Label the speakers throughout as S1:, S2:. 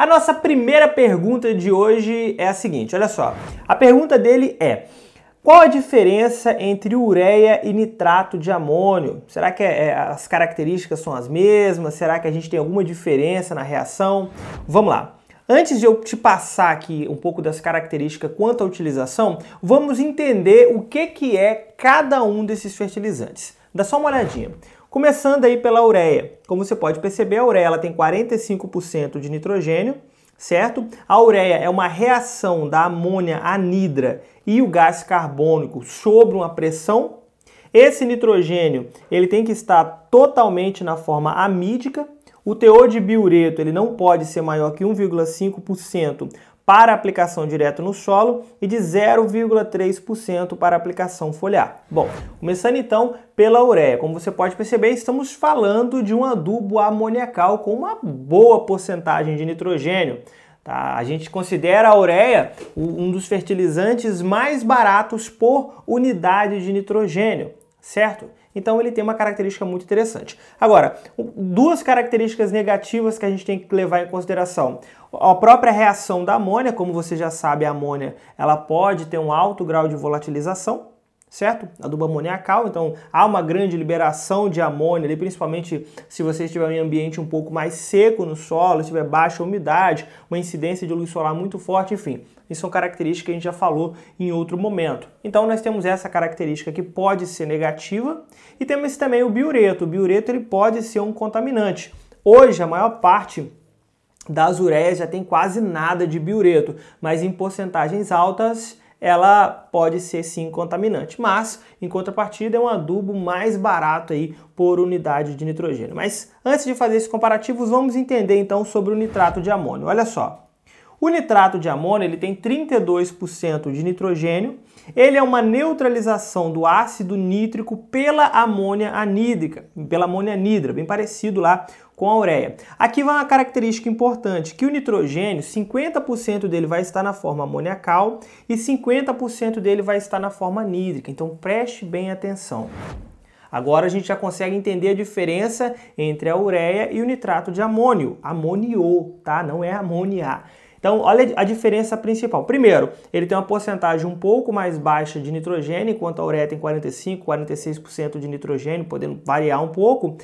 S1: A nossa primeira pergunta de hoje é a seguinte, olha só. A pergunta dele é: qual a diferença entre ureia e nitrato de amônio? Será que é, é, as características são as mesmas? Será que a gente tem alguma diferença na reação? Vamos lá. Antes de eu te passar aqui um pouco das características quanto à utilização, vamos entender o que, que é cada um desses fertilizantes. Dá só uma olhadinha. Começando aí pela ureia. Como você pode perceber, a ureia ela tem 45% de nitrogênio, certo? A ureia é uma reação da amônia anidra e o gás carbônico sobre uma pressão. Esse nitrogênio, ele tem que estar totalmente na forma amídica. O teor de biureto, ele não pode ser maior que 1,5% para aplicação direta no solo e de 0,3% para aplicação foliar. Bom, começando então pela ureia. Como você pode perceber, estamos falando de um adubo amoniacal com uma boa porcentagem de nitrogênio. Tá? A gente considera a ureia um dos fertilizantes mais baratos por unidade de nitrogênio, certo? Então ele tem uma característica muito interessante. Agora, duas características negativas que a gente tem que levar em consideração. A própria reação da amônia, como você já sabe, a amônia ela pode ter um alto grau de volatilização, certo? Adubo amoniacal, então há uma grande liberação de amônia, ali, principalmente se você estiver em ambiente um pouco mais seco no solo, se tiver baixa umidade, uma incidência de luz solar muito forte, enfim. Isso são características que a gente já falou em outro momento. Então nós temos essa característica que pode ser negativa e temos também o biureto. O biureto ele pode ser um contaminante. Hoje a maior parte das ureias já tem quase nada de biureto, mas em porcentagens altas ela pode ser sim contaminante, mas em contrapartida é um adubo mais barato aí por unidade de nitrogênio. Mas antes de fazer esses comparativos, vamos entender então sobre o nitrato de amônio. Olha só, o nitrato de amônio ele tem 32% de nitrogênio. Ele é uma neutralização do ácido nítrico pela amônia anídrica, pela amônia anidra, bem parecido lá com a ureia. Aqui vai uma característica importante, que o nitrogênio, 50% dele vai estar na forma amoniacal e 50% dele vai estar na forma anídrica. Então preste bem atenção. Agora a gente já consegue entender a diferença entre a ureia e o nitrato de amônio. Amoniou, tá? Não é amônia. Então, olha a diferença principal. Primeiro, ele tem uma porcentagem um pouco mais baixa de nitrogênio, enquanto a ureia tem 45, 46% de nitrogênio, podendo variar um pouco.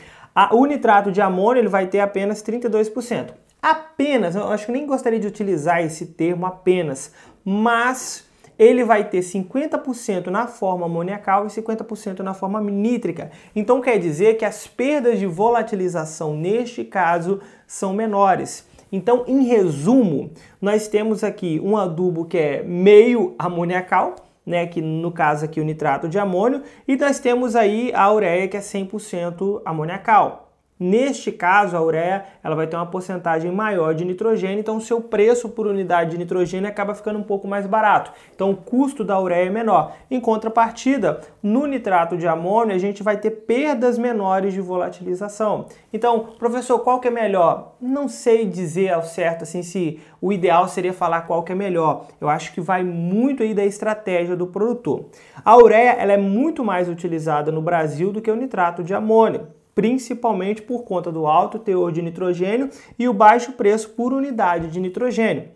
S1: o nitrato de amônio ele vai ter apenas 32%. Apenas, eu acho que nem gostaria de utilizar esse termo apenas, mas ele vai ter 50% na forma amoniacal e 50% na forma nítrica. Então quer dizer que as perdas de volatilização neste caso são menores. Então, em resumo, nós temos aqui um adubo que é meio amoniacal, né, que no caso aqui o nitrato de amônio, e nós temos aí a ureia que é 100% amoniacal. Neste caso, a ureia ela vai ter uma porcentagem maior de nitrogênio, então o seu preço por unidade de nitrogênio acaba ficando um pouco mais barato. Então o custo da ureia é menor. Em contrapartida, no nitrato de amônio a gente vai ter perdas menores de volatilização. Então, professor, qual que é melhor? Não sei dizer ao certo assim se o ideal seria falar qual que é melhor. Eu acho que vai muito aí da estratégia do produtor. A ureia ela é muito mais utilizada no Brasil do que o nitrato de amônio principalmente por conta do alto teor de nitrogênio e o baixo preço por unidade de nitrogênio.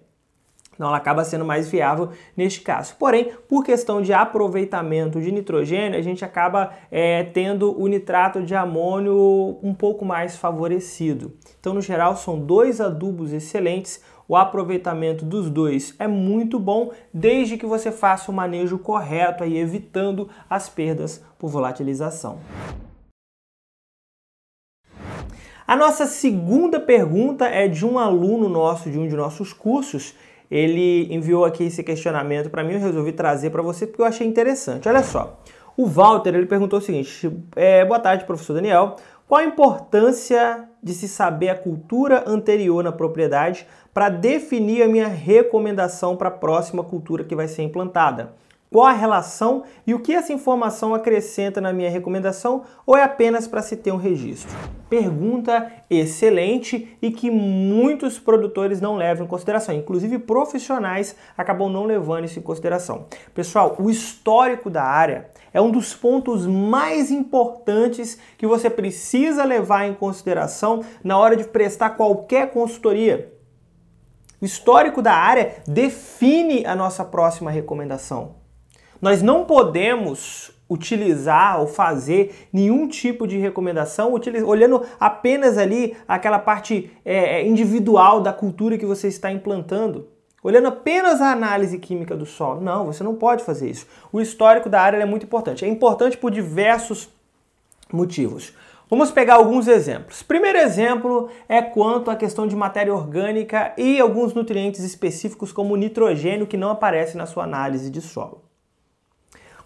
S1: Então ela acaba sendo mais viável neste caso. Porém, por questão de aproveitamento de nitrogênio, a gente acaba é, tendo o nitrato de amônio um pouco mais favorecido. Então, no geral, são dois adubos excelentes. O aproveitamento dos dois é muito bom, desde que você faça o manejo correto, aí, evitando as perdas por volatilização. A nossa segunda pergunta é de um aluno nosso de um de nossos cursos. Ele enviou aqui esse questionamento para mim, eu resolvi trazer para você porque eu achei interessante. Olha só, o Walter ele perguntou o seguinte: é, boa tarde, professor Daniel. Qual a importância de se saber a cultura anterior na propriedade para definir a minha recomendação para a próxima cultura que vai ser implantada? Qual a relação e o que essa informação acrescenta na minha recomendação ou é apenas para se ter um registro? Pergunta excelente e que muitos produtores não levam em consideração, inclusive profissionais acabam não levando isso em consideração. Pessoal, o histórico da área é um dos pontos mais importantes que você precisa levar em consideração na hora de prestar qualquer consultoria. O histórico da área define a nossa próxima recomendação. Nós não podemos utilizar ou fazer nenhum tipo de recomendação olhando apenas ali aquela parte é, é, individual da cultura que você está implantando. Olhando apenas a análise química do solo. Não, você não pode fazer isso. O histórico da área é muito importante. É importante por diversos motivos. Vamos pegar alguns exemplos. Primeiro exemplo é quanto à questão de matéria orgânica e alguns nutrientes específicos como nitrogênio que não aparecem na sua análise de solo.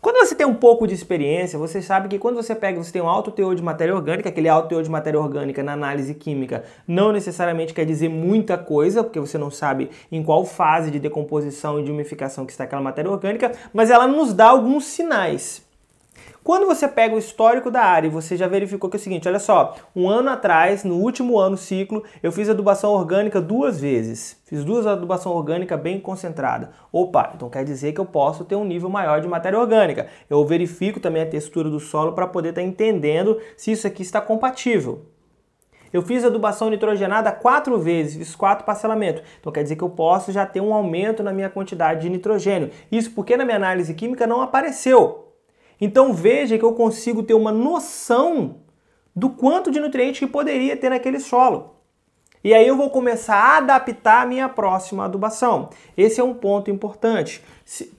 S1: Quando você tem um pouco de experiência, você sabe que quando você pega, você tem um alto teor de matéria orgânica, aquele alto teor de matéria orgânica na análise química não necessariamente quer dizer muita coisa, porque você não sabe em qual fase de decomposição e de umificação que está aquela matéria orgânica, mas ela nos dá alguns sinais. Quando você pega o histórico da área e você já verificou que é o seguinte, olha só, um ano atrás, no último ano ciclo, eu fiz adubação orgânica duas vezes. Fiz duas adubação orgânica bem concentrada. Opa, então quer dizer que eu posso ter um nível maior de matéria orgânica. Eu verifico também a textura do solo para poder estar tá entendendo se isso aqui está compatível. Eu fiz adubação nitrogenada quatro vezes, fiz quatro parcelamentos. Então quer dizer que eu posso já ter um aumento na minha quantidade de nitrogênio. Isso porque na minha análise química não apareceu. Então veja que eu consigo ter uma noção do quanto de nutriente que poderia ter naquele solo. E aí eu vou começar a adaptar a minha próxima adubação. Esse é um ponto importante.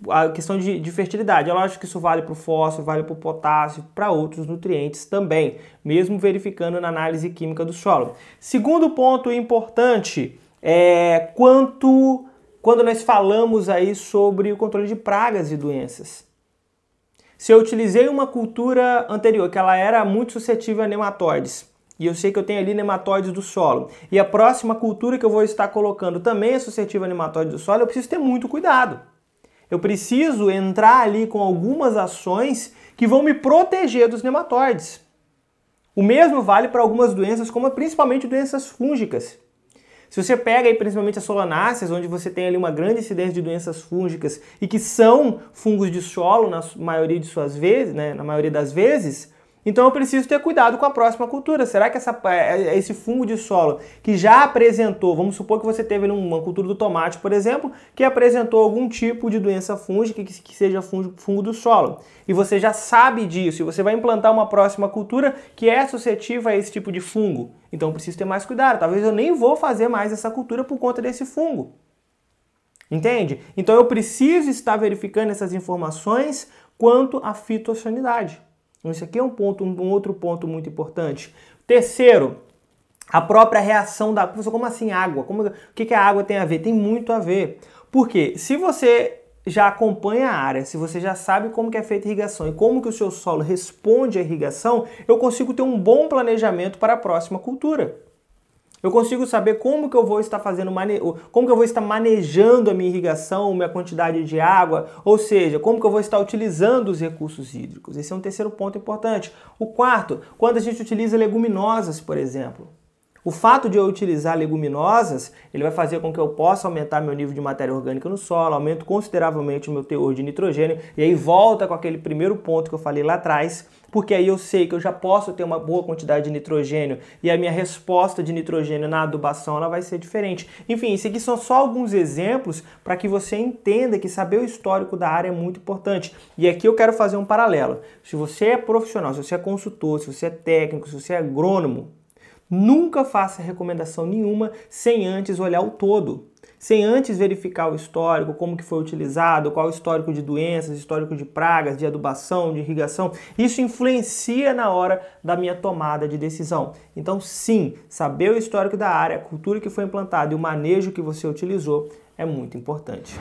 S1: A questão de, de fertilidade. É lógico que isso vale para o fósforo, vale para o potássio, para outros nutrientes também, mesmo verificando na análise química do solo. Segundo ponto importante é quanto quando nós falamos aí sobre o controle de pragas e doenças. Se eu utilizei uma cultura anterior, que ela era muito suscetível a nematóides, e eu sei que eu tenho ali nematóides do solo, e a próxima cultura que eu vou estar colocando também é suscetível a nematóides do solo, eu preciso ter muito cuidado. Eu preciso entrar ali com algumas ações que vão me proteger dos nematóides. O mesmo vale para algumas doenças, como principalmente doenças fúngicas. Se você pega aí principalmente as solanáceas, onde você tem ali uma grande incidência de doenças fúngicas e que são fungos de solo na maioria de suas vezes, né, na maioria das vezes, então eu preciso ter cuidado com a próxima cultura. Será que essa, é, é, esse fungo de solo que já apresentou, vamos supor que você teve uma cultura do tomate, por exemplo, que apresentou algum tipo de doença fúngica que, seja fungo do solo. E você já sabe disso, e você vai implantar uma próxima cultura que é suscetível a esse tipo de fungo. Então eu preciso ter mais cuidado. Talvez eu nem vou fazer mais essa cultura por conta desse fungo. Entende? Então eu preciso estar verificando essas informações quanto à fitossanidade. Então, isso aqui é um ponto, um outro ponto muito importante. Terceiro, a própria reação da. Como assim água? Como, o que, que a água tem a ver? Tem muito a ver. Porque se você já acompanha a área, se você já sabe como que é feita a irrigação e como que o seu solo responde à irrigação, eu consigo ter um bom planejamento para a próxima cultura. Eu consigo saber como que eu vou estar fazendo, como que eu vou estar manejando a minha irrigação, minha quantidade de água, ou seja, como que eu vou estar utilizando os recursos hídricos. Esse é um terceiro ponto importante. O quarto, quando a gente utiliza leguminosas, por exemplo. O fato de eu utilizar leguminosas, ele vai fazer com que eu possa aumentar meu nível de matéria orgânica no solo, aumento consideravelmente o meu teor de nitrogênio, e aí volta com aquele primeiro ponto que eu falei lá atrás, porque aí eu sei que eu já posso ter uma boa quantidade de nitrogênio e a minha resposta de nitrogênio na adubação ela vai ser diferente. Enfim, isso aqui são só alguns exemplos para que você entenda que saber o histórico da área é muito importante. E aqui eu quero fazer um paralelo. Se você é profissional, se você é consultor, se você é técnico, se você é agrônomo, nunca faça recomendação nenhuma sem antes olhar o todo sem antes verificar o histórico, como que foi utilizado, qual o histórico de doenças, histórico de pragas, de adubação, de irrigação. Isso influencia na hora da minha tomada de decisão. Então, sim, saber o histórico da área, a cultura que foi implantada e o manejo que você utilizou é muito importante.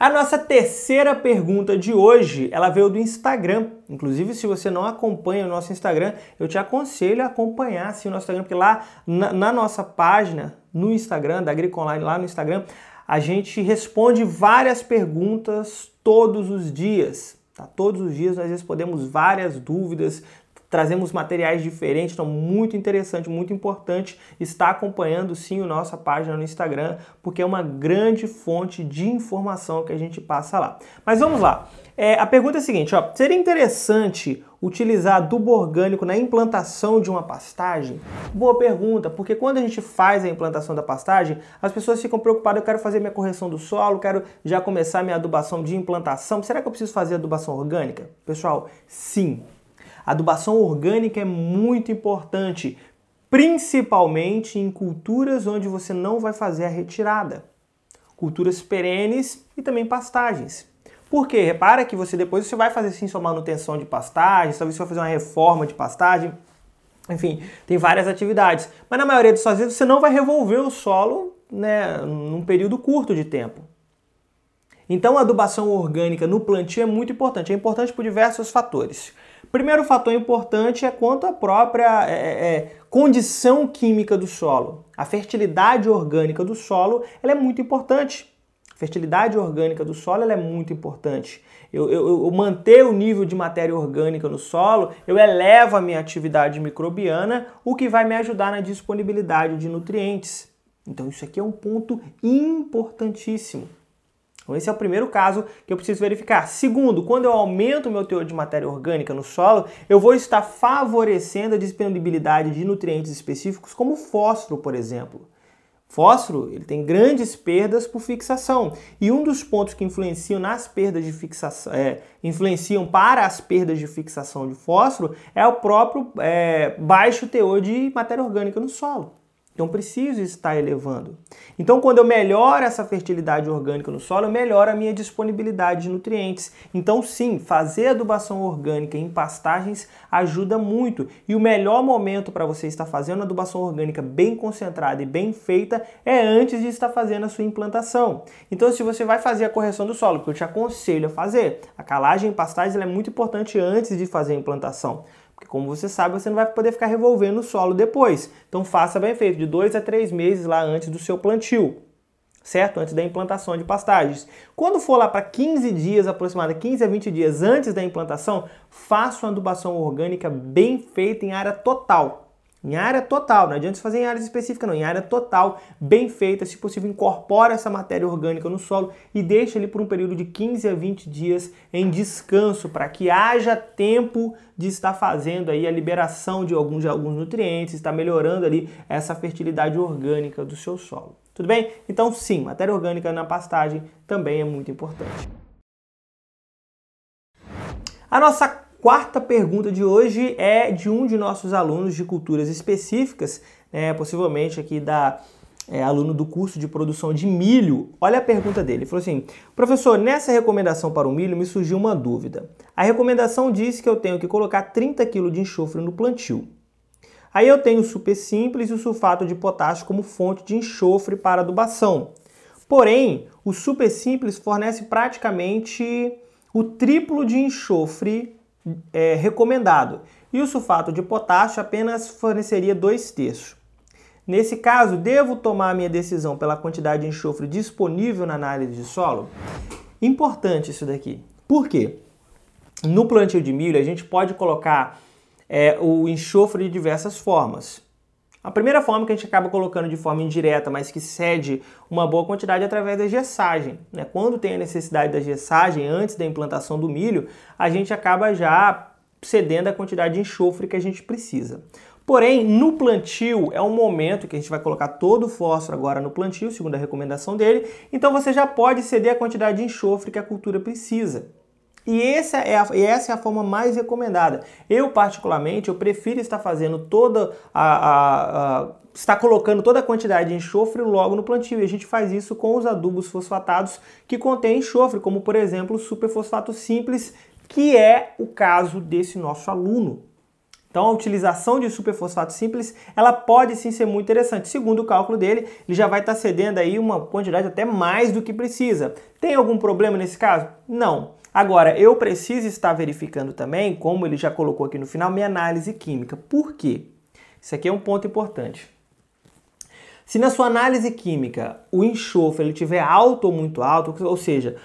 S1: A nossa terceira pergunta de hoje, ela veio do Instagram. Inclusive, se você não acompanha o nosso Instagram, eu te aconselho a acompanhar assim, o nosso Instagram, porque lá na, na nossa página, no Instagram, da Agriconline, lá no Instagram, a gente responde várias perguntas todos os dias. Tá? Todos os dias nós respondemos várias dúvidas, trazemos materiais diferentes, então muito interessante, muito importante estar acompanhando sim a nossa página no Instagram, porque é uma grande fonte de informação que a gente passa lá. Mas vamos lá. É, a pergunta é a seguinte, ó, seria interessante utilizar adubo orgânico na implantação de uma pastagem? Boa pergunta, porque quando a gente faz a implantação da pastagem, as pessoas ficam preocupadas, eu quero fazer minha correção do solo, quero já começar minha adubação de implantação, será que eu preciso fazer adubação orgânica? Pessoal, sim. Adubação orgânica é muito importante, principalmente em culturas onde você não vai fazer a retirada. Culturas perenes e também pastagens. Porque repara que você depois você vai fazer sim sua manutenção de pastagem, talvez você vai fazer uma reforma de pastagem, enfim, tem várias atividades. Mas na maioria das suas vezes você não vai revolver o solo né, num período curto de tempo. Então a adubação orgânica no plantio é muito importante. É importante por diversos fatores. Primeiro fator importante é quanto à própria é, é, é condição química do solo. A fertilidade orgânica do solo ela é muito importante fertilidade orgânica do solo é muito importante. Eu, eu, eu, manter o nível de matéria orgânica no solo, eu elevo a minha atividade microbiana, o que vai me ajudar na disponibilidade de nutrientes. Então isso aqui é um ponto importantíssimo. Então esse é o primeiro caso que eu preciso verificar. Segundo, quando eu aumento o meu teor de matéria orgânica no solo, eu vou estar favorecendo a disponibilidade de nutrientes específicos como fósforo, por exemplo. Fósforo ele tem grandes perdas por fixação e um dos pontos que influenciam nas perdas de fixação, é, influenciam para as perdas de fixação de fósforo é o próprio é, baixo teor de matéria orgânica no solo. Então preciso estar elevando. Então quando eu melhoro essa fertilidade orgânica no solo, eu melhoro a minha disponibilidade de nutrientes. Então sim, fazer adubação orgânica em pastagens ajuda muito. E o melhor momento para você estar fazendo adubação orgânica bem concentrada e bem feita é antes de estar fazendo a sua implantação. Então se você vai fazer a correção do solo, que eu te aconselho a fazer, a calagem em pastagens é muito importante antes de fazer a implantação. Porque como você sabe, você não vai poder ficar revolvendo o solo depois. Então faça bem feito, de dois a três meses lá antes do seu plantio. Certo? Antes da implantação de pastagens. Quando for lá para 15 dias, aproximadamente 15 a 20 dias antes da implantação, faça uma adubação orgânica bem feita em área total. Em área total, não adianta fazer em áreas específicas, não. Em área total, bem feita, se possível, incorpora essa matéria orgânica no solo e deixa ele por um período de 15 a 20 dias em descanso, para que haja tempo de estar fazendo aí a liberação de alguns, de alguns nutrientes, está melhorando ali essa fertilidade orgânica do seu solo. Tudo bem? Então, sim, matéria orgânica na pastagem também é muito importante. A nossa quarta pergunta de hoje é de um de nossos alunos de culturas específicas, né, possivelmente aqui da é, aluno do curso de produção de milho. Olha a pergunta dele. Ele falou assim: professor, nessa recomendação para o milho me surgiu uma dúvida. A recomendação diz que eu tenho que colocar 30 kg de enxofre no plantio. Aí eu tenho o super simples e o sulfato de potássio como fonte de enxofre para adubação. Porém, o super simples fornece praticamente o triplo de enxofre é, recomendado e o sulfato de potássio apenas forneceria dois terços. Nesse caso, devo tomar minha decisão pela quantidade de enxofre disponível na análise de solo? Importante isso daqui. Por quê? No plantio de milho, a gente pode colocar é, o enxofre de diversas formas. A primeira forma que a gente acaba colocando de forma indireta, mas que cede uma boa quantidade é através da gessagem. Né? Quando tem a necessidade da gessagem antes da implantação do milho, a gente acaba já cedendo a quantidade de enxofre que a gente precisa. Porém, no plantio é um momento que a gente vai colocar todo o fósforo agora no plantio, segundo a recomendação dele, então você já pode ceder a quantidade de enxofre que a cultura precisa. E essa é, a, essa é a forma mais recomendada. Eu, particularmente, eu prefiro estar fazendo toda a, a, a está colocando toda a quantidade de enxofre logo no plantio. E a gente faz isso com os adubos fosfatados que contêm enxofre, como por exemplo o superfosfato simples, que é o caso desse nosso aluno. Então a utilização de superfosfato simples, ela pode sim ser muito interessante. Segundo o cálculo dele, ele já vai estar cedendo aí uma quantidade até mais do que precisa. Tem algum problema nesse caso? Não. Agora, eu preciso estar verificando também, como ele já colocou aqui no final, minha análise química. Por quê? Isso aqui é um ponto importante. Se na sua análise química o enxofre ele tiver alto ou muito alto, ou seja,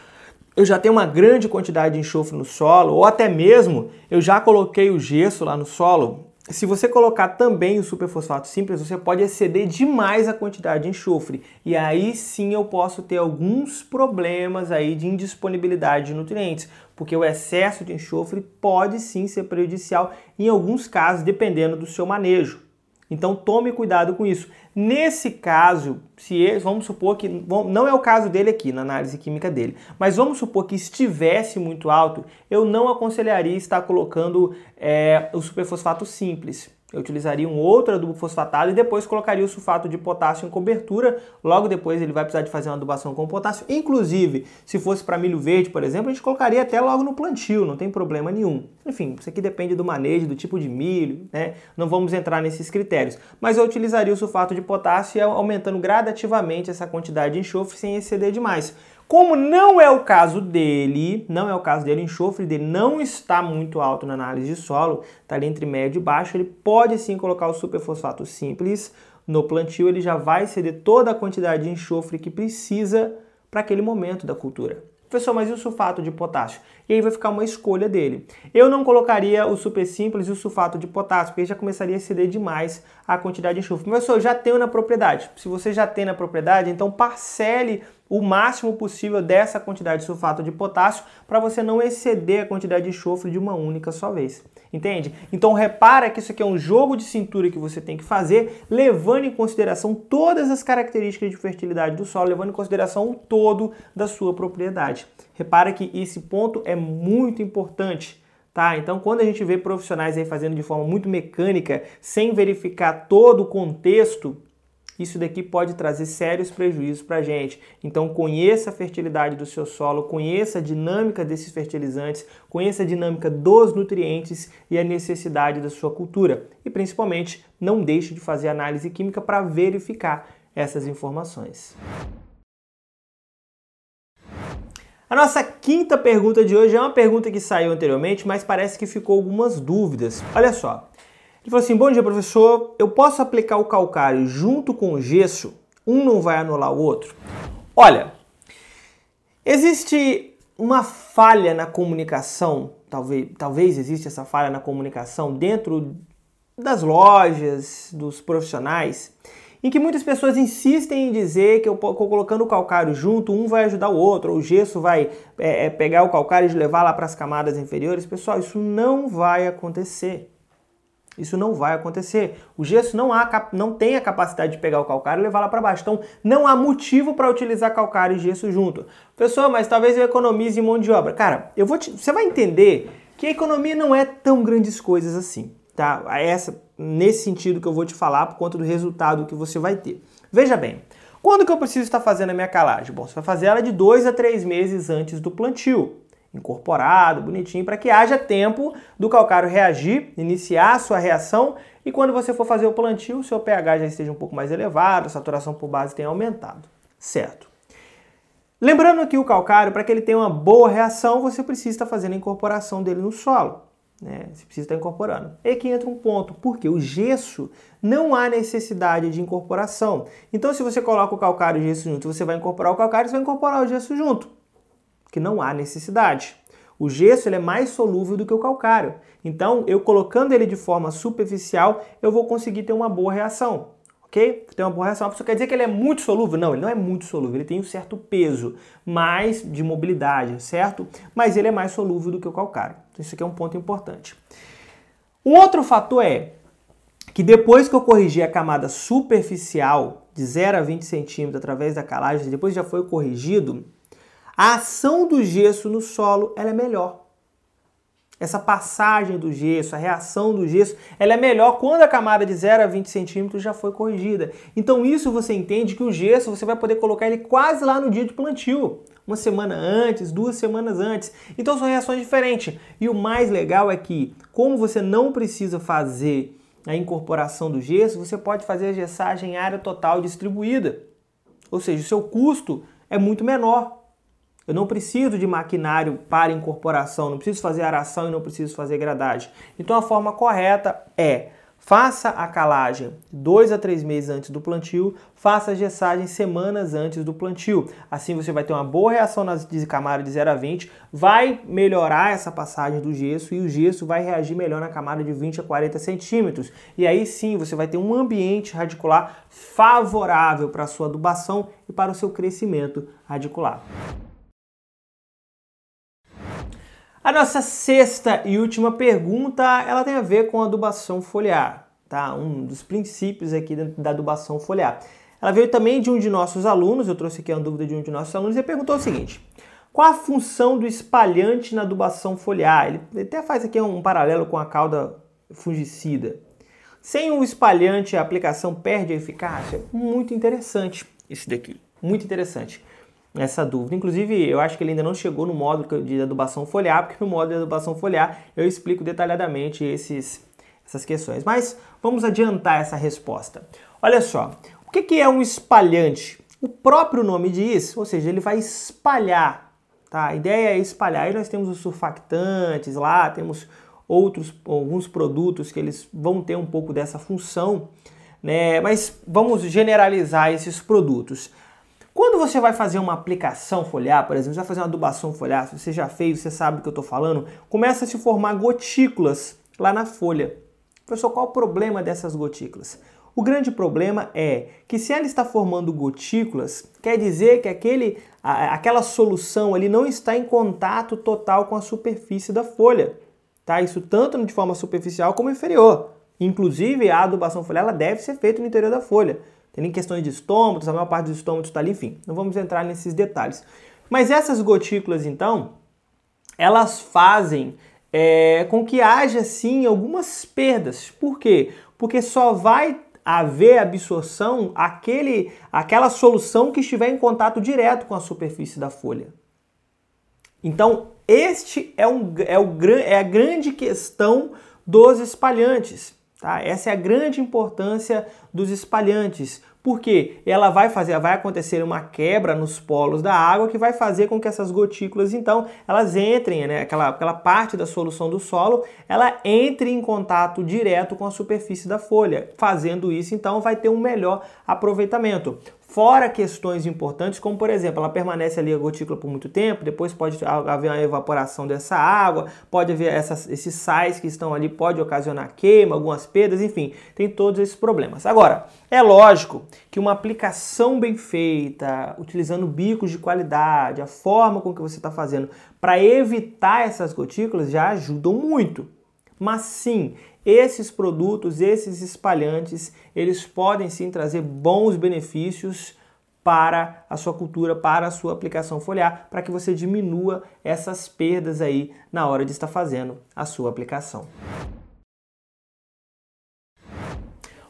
S1: eu já tenho uma grande quantidade de enxofre no solo, ou até mesmo eu já coloquei o gesso lá no solo se você colocar também o superfosfato simples, você pode exceder demais a quantidade de enxofre. E aí sim eu posso ter alguns problemas aí de indisponibilidade de nutrientes, porque o excesso de enxofre pode sim ser prejudicial em alguns casos, dependendo do seu manejo. Então tome cuidado com isso. Nesse caso, se ele, vamos supor que não é o caso dele aqui na análise química dele, mas vamos supor que estivesse muito alto, eu não aconselharia estar colocando é, o superfosfato simples. Eu utilizaria um outro adubo fosfatado e depois colocaria o sulfato de potássio em cobertura. Logo depois ele vai precisar de fazer uma adubação com potássio. Inclusive, se fosse para milho verde, por exemplo, a gente colocaria até logo no plantio, não tem problema nenhum. Enfim, isso aqui depende do manejo, do tipo de milho, né? Não vamos entrar nesses critérios. Mas eu utilizaria o sulfato de potássio aumentando gradativamente essa quantidade de enxofre sem exceder demais. Como não é o caso dele, não é o caso dele, o enxofre dele não está muito alto na análise de solo, está ali entre médio e baixo, ele pode sim colocar o superfosfato simples no plantio, ele já vai ceder toda a quantidade de enxofre que precisa para aquele momento da cultura. Professor, mas e o sulfato de potássio? E aí vai ficar uma escolha dele. Eu não colocaria o super simples e o sulfato de potássio, porque já começaria a ceder demais a quantidade de enxofre. Professor, eu já tenho na propriedade. Se você já tem na propriedade, então parcele o máximo possível dessa quantidade de sulfato de potássio para você não exceder a quantidade de enxofre de uma única só vez. Entende? Então repara que isso aqui é um jogo de cintura que você tem que fazer, levando em consideração todas as características de fertilidade do solo, levando em consideração o todo da sua propriedade. Repara que esse ponto é muito importante. Tá? Então, quando a gente vê profissionais aí fazendo de forma muito mecânica, sem verificar todo o contexto, isso daqui pode trazer sérios prejuízos para a gente. Então, conheça a fertilidade do seu solo, conheça a dinâmica desses fertilizantes, conheça a dinâmica dos nutrientes e a necessidade da sua cultura. E, principalmente, não deixe de fazer análise química para verificar essas informações. A nossa quinta pergunta de hoje é uma pergunta que saiu anteriormente, mas parece que ficou algumas dúvidas. Olha só. Ele falou assim: Bom dia, professor. Eu posso aplicar o calcário junto com o gesso? Um não vai anular o outro? Olha, existe uma falha na comunicação, talvez, talvez exista essa falha na comunicação dentro das lojas, dos profissionais, em que muitas pessoas insistem em dizer que eu colocando o calcário junto, um vai ajudar o outro, ou o gesso vai é, é pegar o calcário e levar lá para as camadas inferiores. Pessoal, isso não vai acontecer. Isso não vai acontecer. O gesso não, há, não tem a capacidade de pegar o calcário e levar lá para baixo. Então, não há motivo para utilizar calcário e gesso junto. Pessoal, mas talvez eu economize em mão de obra. Cara, eu vou te, você vai entender que a economia não é tão grandes coisas assim, tá? Essa, nesse sentido que eu vou te falar por conta do resultado que você vai ter. Veja bem, quando que eu preciso estar fazendo a minha calagem? Bom, você vai fazer ela de dois a três meses antes do plantio incorporado, bonitinho, para que haja tempo do calcário reagir, iniciar a sua reação e quando você for fazer o plantio, o seu pH já esteja um pouco mais elevado, a saturação por base tenha aumentado. Certo. Lembrando que o calcário, para que ele tenha uma boa reação, você precisa estar fazendo a incorporação dele no solo. Né? Você precisa estar incorporando. E aqui entra um ponto, porque o gesso não há necessidade de incorporação. Então, se você coloca o calcário e o gesso junto, você vai incorporar o calcário, você vai incorporar o gesso junto que não há necessidade. O gesso ele é mais solúvel do que o calcário. Então, eu colocando ele de forma superficial, eu vou conseguir ter uma boa reação. Ok? Ter uma boa reação. Isso quer dizer que ele é muito solúvel? Não, ele não é muito solúvel. Ele tem um certo peso, mais de mobilidade, certo? Mas ele é mais solúvel do que o calcário. Então, isso aqui é um ponto importante. Um outro fator é que depois que eu corrigi a camada superficial de 0 a 20 centímetros através da calagem, depois já foi corrigido, a ação do gesso no solo ela é melhor. Essa passagem do gesso, a reação do gesso, ela é melhor quando a camada de 0 a 20 centímetros já foi corrigida. Então isso você entende que o gesso você vai poder colocar ele quase lá no dia de plantio. Uma semana antes, duas semanas antes. Então são reações diferentes. E o mais legal é que, como você não precisa fazer a incorporação do gesso, você pode fazer a gessagem em área total distribuída. Ou seja, o seu custo é muito menor. Eu não preciso de maquinário para incorporação, não preciso fazer aração e não preciso fazer gradagem. Então a forma correta é Faça a calagem dois a três meses antes do plantio, faça a gessagem semanas antes do plantio. Assim você vai ter uma boa reação nas camadas de 0 a 20, vai melhorar essa passagem do gesso e o gesso vai reagir melhor na camada de 20 a 40 centímetros. E aí sim você vai ter um ambiente radicular favorável para a sua adubação e para o seu crescimento radicular. A nossa sexta e última pergunta, ela tem a ver com a adubação foliar, tá? Um dos princípios aqui da adubação foliar. Ela veio também de um de nossos alunos, eu trouxe aqui uma dúvida de um de nossos alunos, e perguntou o seguinte: qual a função do espalhante na adubação foliar? Ele até faz aqui um paralelo com a cauda fungicida. Sem o espalhante, a aplicação perde a eficácia? Muito interessante isso daqui, muito interessante essa dúvida. Inclusive, eu acho que ele ainda não chegou no módulo de adubação foliar, porque no módulo de adubação foliar eu explico detalhadamente esses, essas questões. Mas vamos adiantar essa resposta. Olha só, o que é um espalhante? O próprio nome diz, ou seja, ele vai espalhar. Tá? A ideia é espalhar. Aí nós temos os surfactantes lá, temos outros alguns produtos que eles vão ter um pouco dessa função, né? Mas vamos generalizar esses produtos. Quando você vai fazer uma aplicação foliar, por exemplo, você vai fazer uma adubação foliar, se você já fez, você sabe do que eu estou falando, começa a se formar gotículas lá na folha. Professor, qual o problema dessas gotículas? O grande problema é que se ela está formando gotículas, quer dizer que aquele, aquela solução ali não está em contato total com a superfície da folha. Tá? Isso tanto de forma superficial como inferior. Inclusive, a adubação foliar ela deve ser feita no interior da folha. Tem questões de estômatos, a maior parte dos estômatos está ali, enfim. Não vamos entrar nesses detalhes. Mas essas gotículas, então, elas fazem é, com que haja, sim, algumas perdas. Por quê? Porque só vai haver absorção aquele, aquela solução que estiver em contato direto com a superfície da folha. Então, este é, um, é, o, é a grande questão dos espalhantes. Tá? Essa é a grande importância dos espalhantes, porque ela vai fazer, vai acontecer uma quebra nos polos da água que vai fazer com que essas gotículas, então, elas entrem, né, aquela, aquela parte da solução do solo, ela entre em contato direto com a superfície da folha. Fazendo isso, então, vai ter um melhor aproveitamento. Fora questões importantes, como por exemplo, ela permanece ali a gotícula por muito tempo, depois pode haver uma evaporação dessa água, pode haver essas, esses sais que estão ali, pode ocasionar queima, algumas perdas, enfim, tem todos esses problemas. Agora, é lógico que uma aplicação bem feita, utilizando bicos de qualidade, a forma com que você está fazendo para evitar essas gotículas já ajudam muito. Mas sim, esses produtos, esses espalhantes, eles podem sim trazer bons benefícios para a sua cultura, para a sua aplicação foliar, para que você diminua essas perdas aí na hora de estar fazendo a sua aplicação.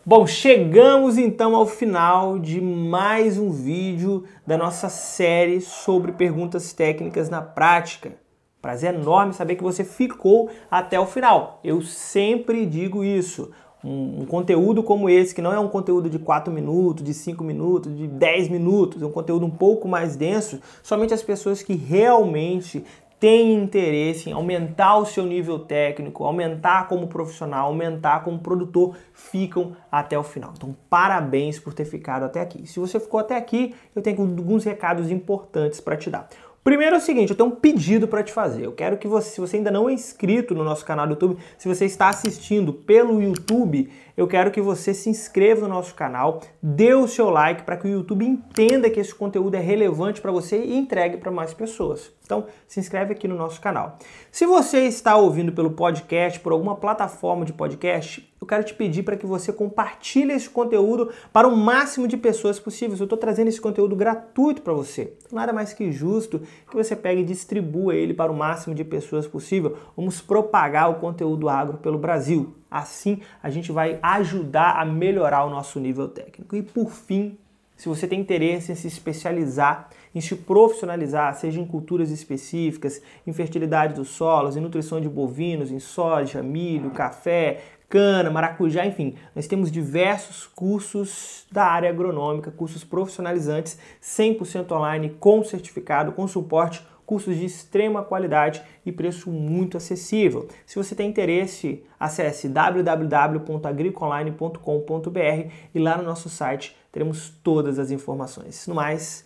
S1: Bom, chegamos então ao final de mais um vídeo da nossa série sobre perguntas técnicas na prática. Prazer enorme saber que você ficou até o final. Eu sempre digo isso. Um, um, conteúdo como esse, que não é um conteúdo de 4 minutos, de 5 minutos, de 10 minutos, é um conteúdo um pouco mais denso, somente as pessoas que realmente têm interesse em aumentar o seu nível técnico, aumentar como profissional, aumentar como produtor, ficam até o final. Então, parabéns por ter ficado até aqui. Se você ficou até aqui, eu tenho alguns recados importantes para te dar. Primeiro é o seguinte, eu tenho um pedido para te fazer. Eu quero que você, se você ainda não é inscrito no nosso canal do YouTube, se você está assistindo pelo YouTube, eu quero que você se inscreva no nosso canal, dê o seu like para que o YouTube entenda que esse conteúdo é relevante para você e entregue para mais pessoas. Então, se inscreve aqui no nosso canal. Se você está ouvindo pelo podcast, por alguma plataforma de podcast, eu quero te pedir para que você compartilhe esse conteúdo para o máximo de pessoas possíveis. Eu estou trazendo esse conteúdo gratuito para você. Nada mais que justo que você pegue e distribua ele para o máximo de pessoas possível. Vamos propagar o conteúdo agro pelo Brasil. Assim, a gente vai ajudar a melhorar o nosso nível técnico. E por fim, se você tem interesse em se especializar, em se profissionalizar, seja em culturas específicas, em fertilidade dos solos, em nutrição de bovinos, em soja, milho, café, cana, maracujá, enfim, nós temos diversos cursos da área agronômica, cursos profissionalizantes, 100% online, com certificado, com suporte cursos de extrema qualidade e preço muito acessível. Se você tem interesse, acesse www.agricoline.com.br e lá no nosso site teremos todas as informações. No mais,